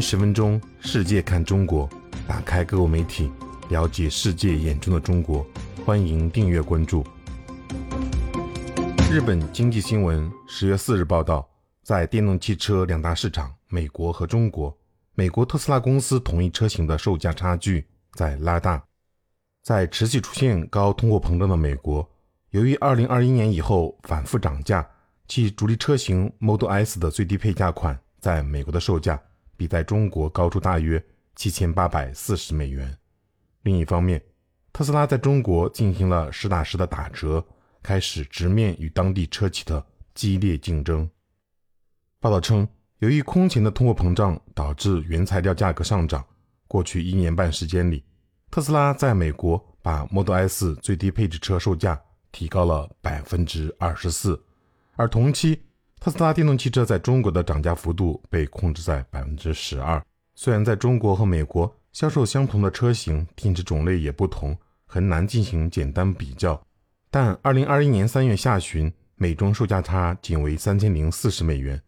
十分钟，世界看中国，打开各国媒体，了解世界眼中的中国。欢迎订阅关注。日本经济新闻十月四日报道，在电动汽车两大市场美国和中国，美国特斯拉公司同一车型的售价差距在拉大。在持续出现高通货膨胀的美国，由于二零二一年以后反复涨价，其主力车型 Model S 的最低配价款在美国的售价。比在中国高出大约七千八百四十美元。另一方面，特斯拉在中国进行了实打实的打折，开始直面与当地车企的激烈竞争。报道称，由于空前的通货膨胀导致原材料价格上涨，过去一年半时间里，特斯拉在美国把 Model S 最低配置车售价提高了百分之二十四，而同期。特斯拉电动汽车在中国的涨价幅度被控制在百分之十二。虽然在中国和美国销售相同的车型，电池种类也不同，很难进行简单比较，但二零二一年三月下旬，美中售价差仅为三千零四十美元，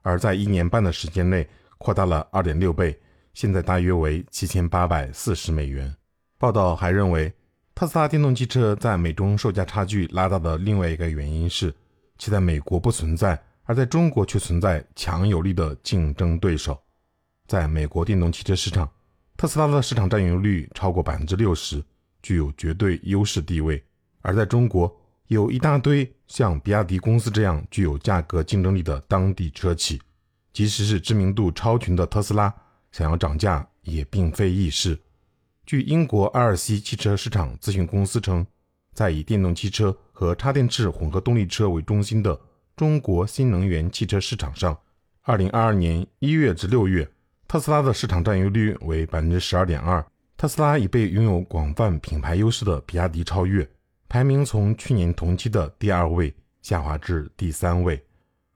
而在一年半的时间内扩大了二点六倍，现在大约为七千八百四十美元。报道还认为，特斯拉电动汽车在美中售价差距拉大的另外一个原因是，其在美国不存在。而在中国却存在强有力的竞争对手。在美国电动汽车市场，特斯拉的市场占有率超过百分之六十，具有绝对优势地位；而在中国，有一大堆像比亚迪公司这样具有价格竞争力的当地车企。即使是知名度超群的特斯拉，想要涨价也并非易事。据英国阿尔西汽车市场咨询公司称，在以电动汽车和插电式混合动力车为中心的。中国新能源汽车市场上，二零二二年一月至六月，特斯拉的市场占有率为百分之十二点二。特斯拉已被拥有广泛品牌优势的比亚迪超越，排名从去年同期的第二位下滑至第三位。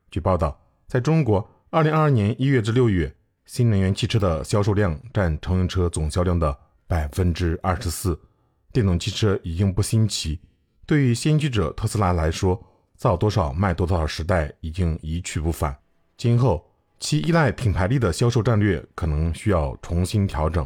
据报道，在中国，二零二二年一月至六月，新能源汽车的销售量占乘用车总销量的百分之二十四。电动汽车已经不新奇，对于先驱者特斯拉来说。造多少卖多少的时代已经一去不返，今后其依赖品牌力的销售战略可能需要重新调整。